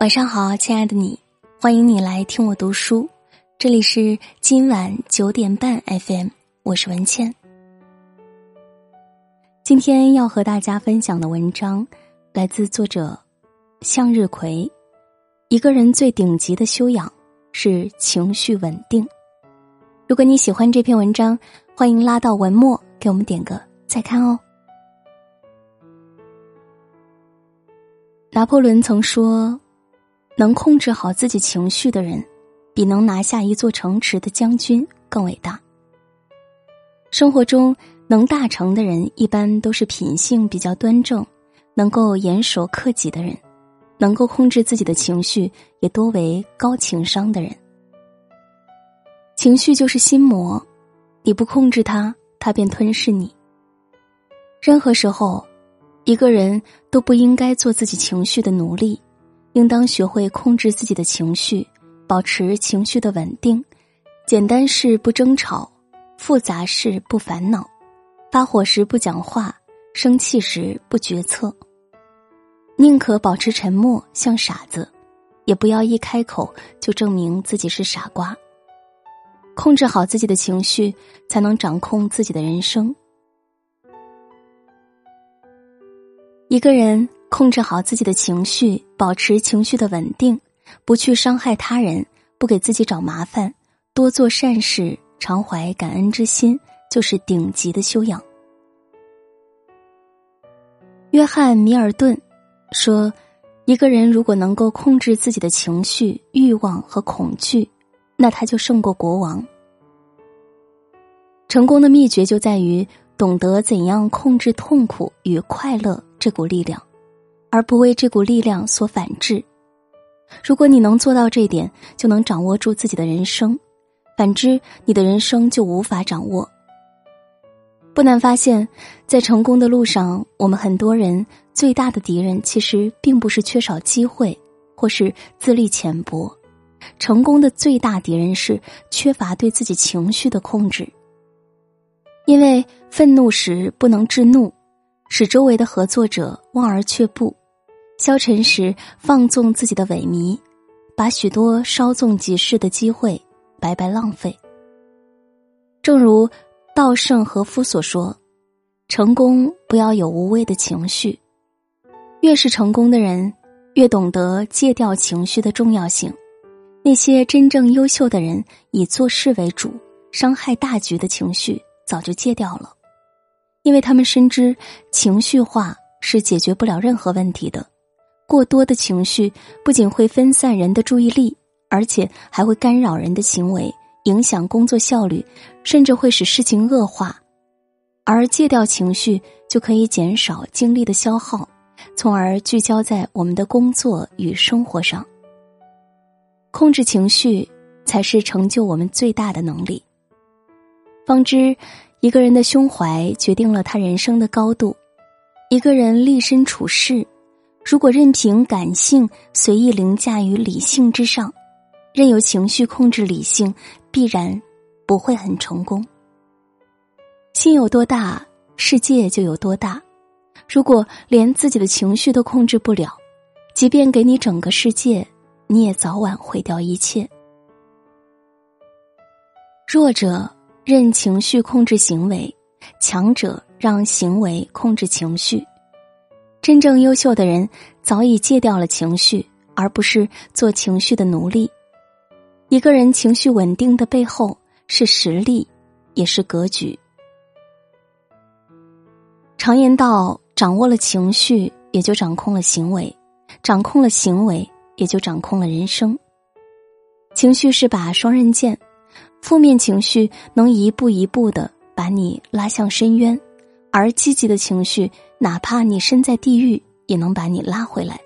晚上好，亲爱的你，欢迎你来听我读书。这里是今晚九点半 FM，我是文倩。今天要和大家分享的文章来自作者向日葵。一个人最顶级的修养是情绪稳定。如果你喜欢这篇文章，欢迎拉到文末给我们点个再看哦。拿破仑曾说。能控制好自己情绪的人，比能拿下一座城池的将军更伟大。生活中能大成的人，一般都是品性比较端正、能够严守克己的人，能够控制自己的情绪，也多为高情商的人。情绪就是心魔，你不控制它，它便吞噬你。任何时候，一个人都不应该做自己情绪的奴隶。应当学会控制自己的情绪，保持情绪的稳定。简单事不争吵，复杂事不烦恼。发火时不讲话，生气时不决策。宁可保持沉默，像傻子，也不要一开口就证明自己是傻瓜。控制好自己的情绪，才能掌控自己的人生。一个人。控制好自己的情绪，保持情绪的稳定，不去伤害他人，不给自己找麻烦，多做善事，常怀感恩之心，就是顶级的修养。约翰·米尔顿说：“一个人如果能够控制自己的情绪、欲望和恐惧，那他就胜过国王。成功的秘诀就在于懂得怎样控制痛苦与快乐这股力量。”而不为这股力量所反制。如果你能做到这点，就能掌握住自己的人生；反之，你的人生就无法掌握。不难发现，在成功的路上，我们很多人最大的敌人其实并不是缺少机会，或是资历浅薄，成功的最大敌人是缺乏对自己情绪的控制。因为愤怒时不能制怒，使周围的合作者望而却步。消沉时放纵自己的萎靡，把许多稍纵即逝的机会白白浪费。正如稻盛和夫所说：“成功不要有无谓的情绪。越是成功的人，越懂得戒掉情绪的重要性。那些真正优秀的人，以做事为主，伤害大局的情绪早就戒掉了，因为他们深知情绪化是解决不了任何问题的。”过多的情绪不仅会分散人的注意力，而且还会干扰人的行为，影响工作效率，甚至会使事情恶化。而戒掉情绪，就可以减少精力的消耗，从而聚焦在我们的工作与生活上。控制情绪，才是成就我们最大的能力。方知，一个人的胸怀决定了他人生的高度。一个人立身处世。如果任凭感性随意凌驾于理性之上，任由情绪控制理性，必然不会很成功。心有多大，世界就有多大。如果连自己的情绪都控制不了，即便给你整个世界，你也早晚毁掉一切。弱者任情绪控制行为，强者让行为控制情绪。真正优秀的人早已戒掉了情绪，而不是做情绪的奴隶。一个人情绪稳定的背后是实力，也是格局。常言道：掌握了情绪，也就掌控了行为；掌控了行为，也就掌控了人生。情绪是把双刃剑，负面情绪能一步一步的把你拉向深渊。而积极的情绪，哪怕你身在地狱，也能把你拉回来。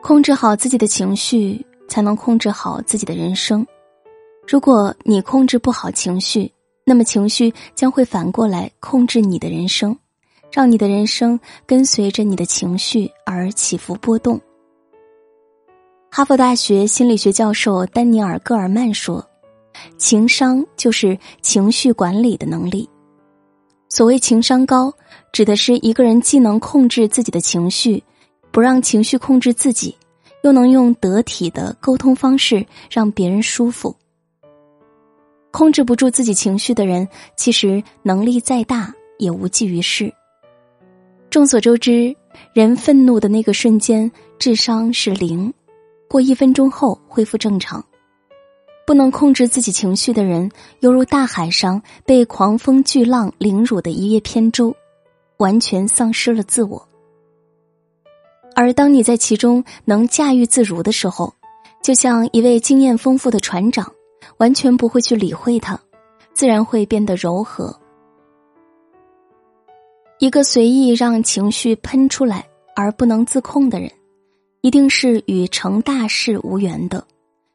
控制好自己的情绪，才能控制好自己的人生。如果你控制不好情绪，那么情绪将会反过来控制你的人生，让你的人生跟随着你的情绪而起伏波动。哈佛大学心理学教授丹尼尔·戈尔曼说：“情商就是情绪管理的能力。”所谓情商高，指的是一个人既能控制自己的情绪，不让情绪控制自己，又能用得体的沟通方式让别人舒服。控制不住自己情绪的人，其实能力再大也无济于事。众所周知，人愤怒的那个瞬间，智商是零，过一分钟后恢复正常。不能控制自己情绪的人，犹如大海上被狂风巨浪凌辱的一叶扁舟，完全丧失了自我。而当你在其中能驾驭自如的时候，就像一位经验丰富的船长，完全不会去理会它，自然会变得柔和。一个随意让情绪喷出来而不能自控的人，一定是与成大事无缘的。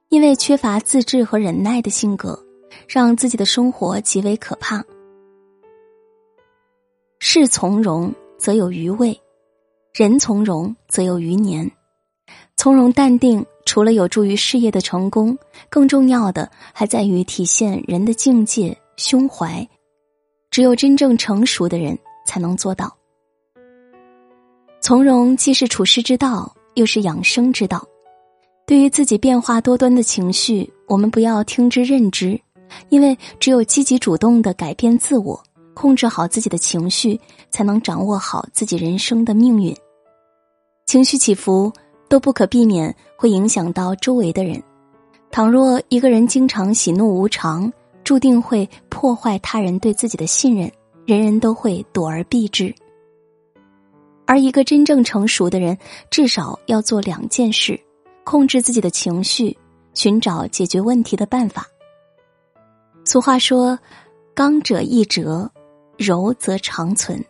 因为缺乏自制和忍耐的性格，让自己的生活极为可怕。事从容则有余味，人从容则有余年。从容淡定，除了有助于事业的成功，更重要的还在于体现人的境界、胸怀。只有真正成熟的人才能做到。从容既是处世之道，又是养生之道。对于自己变化多端的情绪，我们不要听之任之，因为只有积极主动的改变自我，控制好自己的情绪，才能掌握好自己人生的命运。情绪起伏都不可避免会影响到周围的人，倘若一个人经常喜怒无常，注定会破坏他人对自己的信任，人人都会躲而避之。而一个真正成熟的人，至少要做两件事。控制自己的情绪，寻找解决问题的办法。俗话说：“刚者易折，柔则长存。”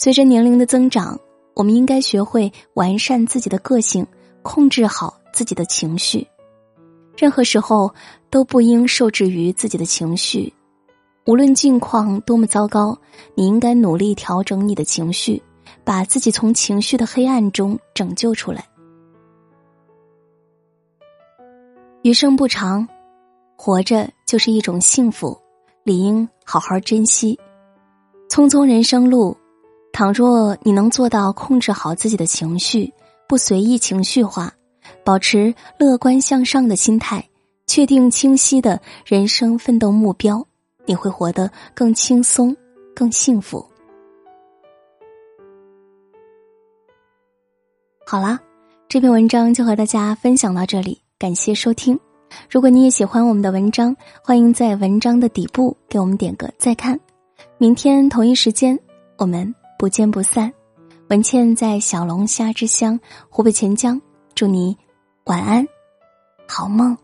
随着年龄的增长，我们应该学会完善自己的个性，控制好自己的情绪。任何时候都不应受制于自己的情绪，无论境况多么糟糕，你应该努力调整你的情绪，把自己从情绪的黑暗中拯救出来。余生不长，活着就是一种幸福，理应好好珍惜。匆匆人生路，倘若你能做到控制好自己的情绪，不随意情绪化，保持乐观向上的心态，确定清晰的人生奋斗目标，你会活得更轻松、更幸福。好啦，这篇文章就和大家分享到这里。感谢收听，如果你也喜欢我们的文章，欢迎在文章的底部给我们点个再看。明天同一时间，我们不见不散。文倩在小龙虾之乡湖北潜江，祝你晚安，好梦。